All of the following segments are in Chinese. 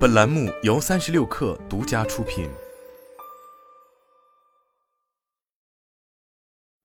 本栏目由三十六氪独家出品。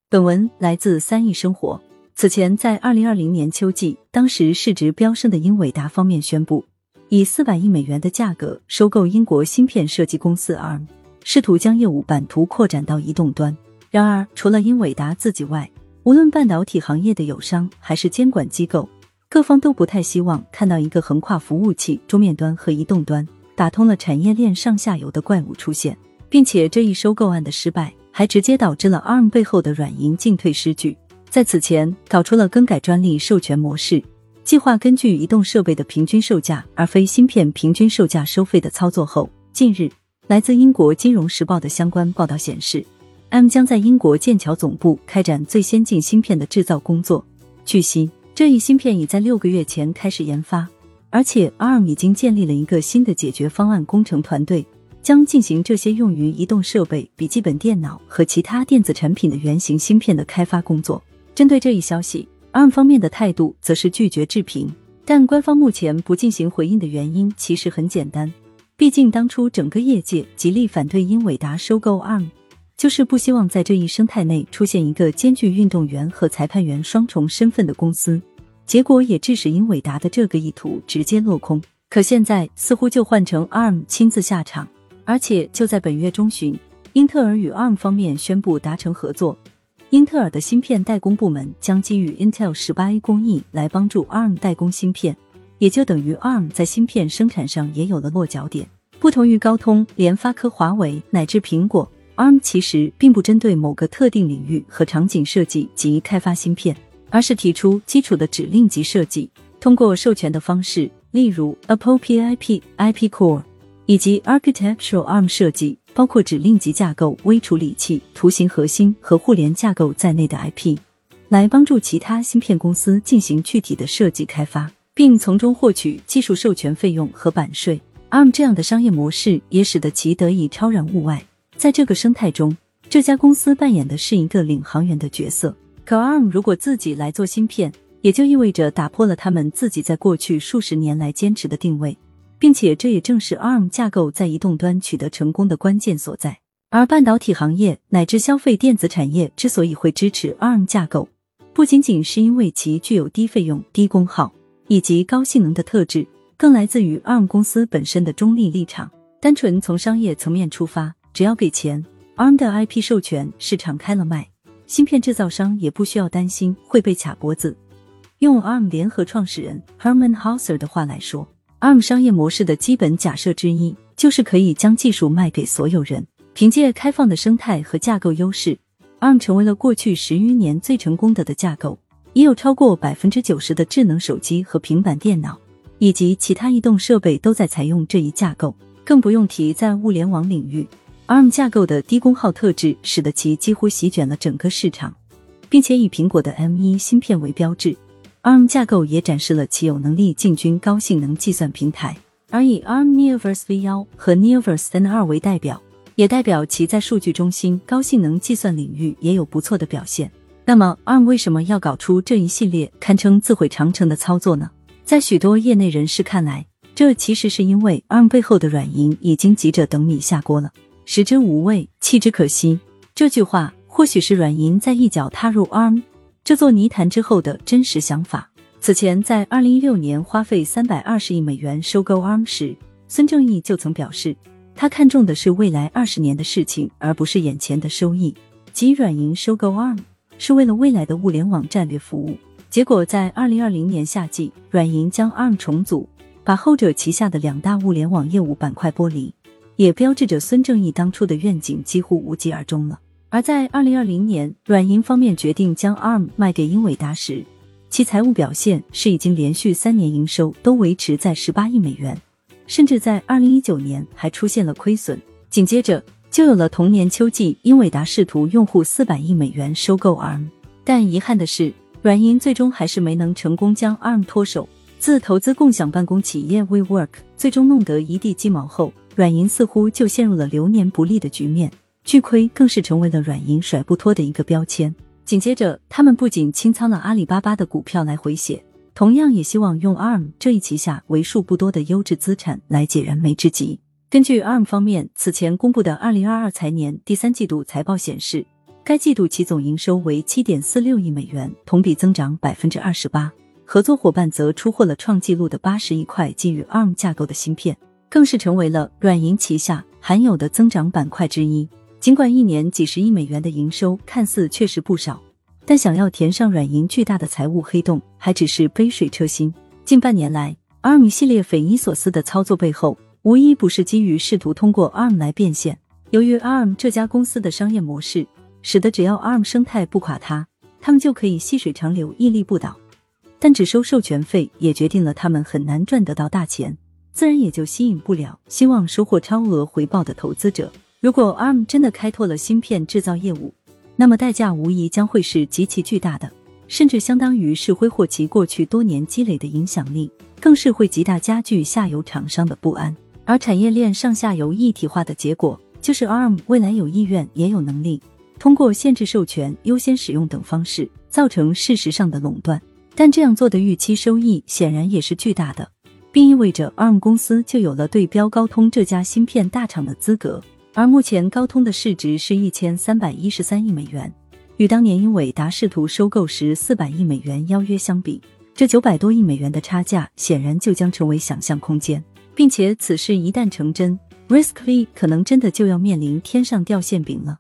本文来自三亿生活。此前，在二零二零年秋季，当时市值飙升的英伟达方面宣布，以四百亿美元的价格收购英国芯片设计公司 ARM，试图将业务版图扩展到移动端。然而，除了英伟达自己外，无论半导体行业的友商还是监管机构。各方都不太希望看到一个横跨服务器、桌面端和移动端，打通了产业链上下游的怪物出现，并且这一收购案的失败，还直接导致了 ARM 背后的软银进退失据。在此前搞出了更改专利授权模式，计划根据移动设备的平均售价而非芯片平均售价收费的操作后，近日来自英国《金融时报》的相关报道显示，M 将在英国剑桥总部开展最先进芯片的制造工作。据悉。这一芯片已在六个月前开始研发，而且 ARM 已经建立了一个新的解决方案工程团队，将进行这些用于移动设备、笔记本电脑和其他电子产品的原型芯片的开发工作。针对这一消息，ARM 方面的态度则是拒绝置评，但官方目前不进行回应的原因其实很简单，毕竟当初整个业界极力反对英伟达收购 ARM。就是不希望在这一生态内出现一个兼具运动员和裁判员双重身份的公司，结果也致使英伟达的这个意图直接落空。可现在似乎就换成 ARM 亲自下场，而且就在本月中旬，英特尔与 ARM 方面宣布达成合作，英特尔的芯片代工部门将基于 Intel 十八 A 工艺来帮助 ARM 代工芯片，也就等于 ARM 在芯片生产上也有了落脚点。不同于高通、联发科、华为乃至苹果。ARM 其实并不针对某个特定领域和场景设计及开发芯片，而是提出基础的指令级设计，通过授权的方式，例如 Apple PIP、IP Core 以及 Architectural ARM 设计，包括指令级架构、微处理器、图形核心和互联架构在内的 IP，来帮助其他芯片公司进行具体的设计开发，并从中获取技术授权费用和版税。ARM 这样的商业模式也使得其得以超然物外。在这个生态中，这家公司扮演的是一个领航员的角色。可 ARM 如果自己来做芯片，也就意味着打破了他们自己在过去数十年来坚持的定位，并且这也正是 ARM 架构在移动端取得成功的关键所在。而半导体行业乃至消费电子产业之所以会支持 ARM 架构，不仅仅是因为其具有低费用、低功耗以及高性能的特质，更来自于 ARM 公司本身的中立立场。单纯从商业层面出发。只要给钱，ARM 的 IP 授权市场开了卖，芯片制造商也不需要担心会被卡脖子。用 ARM 联合创始人 Herman Hauser 的话来说，ARM 商业模式的基本假设之一就是可以将技术卖给所有人。凭借开放的生态和架构优势，ARM 成为了过去十余年最成功的的架构。已有超过百分之九十的智能手机和平板电脑以及其他移动设备都在采用这一架构，更不用提在物联网领域。ARM 架构的低功耗特质，使得其几乎席卷了整个市场，并且以苹果的 M1 芯片为标志，ARM 架构也展示了其有能力进军高性能计算平台。而以 ARM Neoverse V1 和 Neoverse N2 为代表，也代表其在数据中心、高性能计算领域也有不错的表现。那么，ARM 为什么要搞出这一系列堪称自毁长城的操作呢？在许多业内人士看来，这其实是因为 ARM 背后的软银已经急着等米下锅了。食之无味，弃之可惜。这句话或许是软银在一脚踏入 ARM 这座泥潭之后的真实想法。此前，在二零一六年花费三百二十亿美元收购 ARM 时，孙正义就曾表示，他看中的是未来二十年的事情，而不是眼前的收益。即软银收购 ARM 是为了未来的物联网战略服务。结果在二零二零年夏季，软银将 ARM 重组，把后者旗下的两大物联网业务板块剥离。也标志着孙正义当初的愿景几乎无疾而终了。而在二零二零年，软银方面决定将 ARM 卖给英伟达时，其财务表现是已经连续三年营收都维持在十八亿美元，甚至在二零一九年还出现了亏损。紧接着就有了同年秋季，英伟达试图用户四百亿美元收购 ARM，但遗憾的是，软银最终还是没能成功将 ARM 脱手。自投资共享办公企业 WeWork 最终弄得一地鸡毛后。软银似乎就陷入了流年不利的局面，巨亏更是成为了软银甩不脱的一个标签。紧接着，他们不仅清仓了阿里巴巴的股票来回血，同样也希望用 ARM 这一旗下为数不多的优质资产来解燃眉之急。根据 ARM 方面此前公布的二零二二财年第三季度财报显示，该季度其总营收为七点四六亿美元，同比增长百分之二十八。合作伙伴则出货了创纪录的八十亿块基于 ARM 架构的芯片，更是成为了软银旗下罕有的增长板块之一。尽管一年几十亿美元的营收看似确实不少，但想要填上软银巨大的财务黑洞，还只是杯水车薪。近半年来，ARM 系列匪夷所思的操作背后，无一不是基于试图通过 ARM 来变现。由于 ARM 这家公司的商业模式，使得只要 ARM 生态不垮塌，他们就可以细水长流、屹立不倒。但只收授权费，也决定了他们很难赚得到大钱，自然也就吸引不了希望收获超额回报的投资者。如果 ARM 真的开拓了芯片制造业务，那么代价无疑将会是极其巨大的，甚至相当于是挥霍其过去多年积累的影响力，更是会极大加剧下游厂商的不安。而产业链上下游一体化的结果，就是 ARM 未来有意愿也有能力，通过限制授权、优先使用等方式，造成事实上的垄断。但这样做的预期收益显然也是巨大的，并意味着 ARM 公司就有了对标高通这家芯片大厂的资格。而目前高通的市值是一千三百一十三亿美元，与当年英伟达试图收购时四百亿美元邀约相比，这九百多亿美元的差价显然就将成为想象空间。并且此事一旦成真，RISC-V 可能真的就要面临天上掉馅饼了。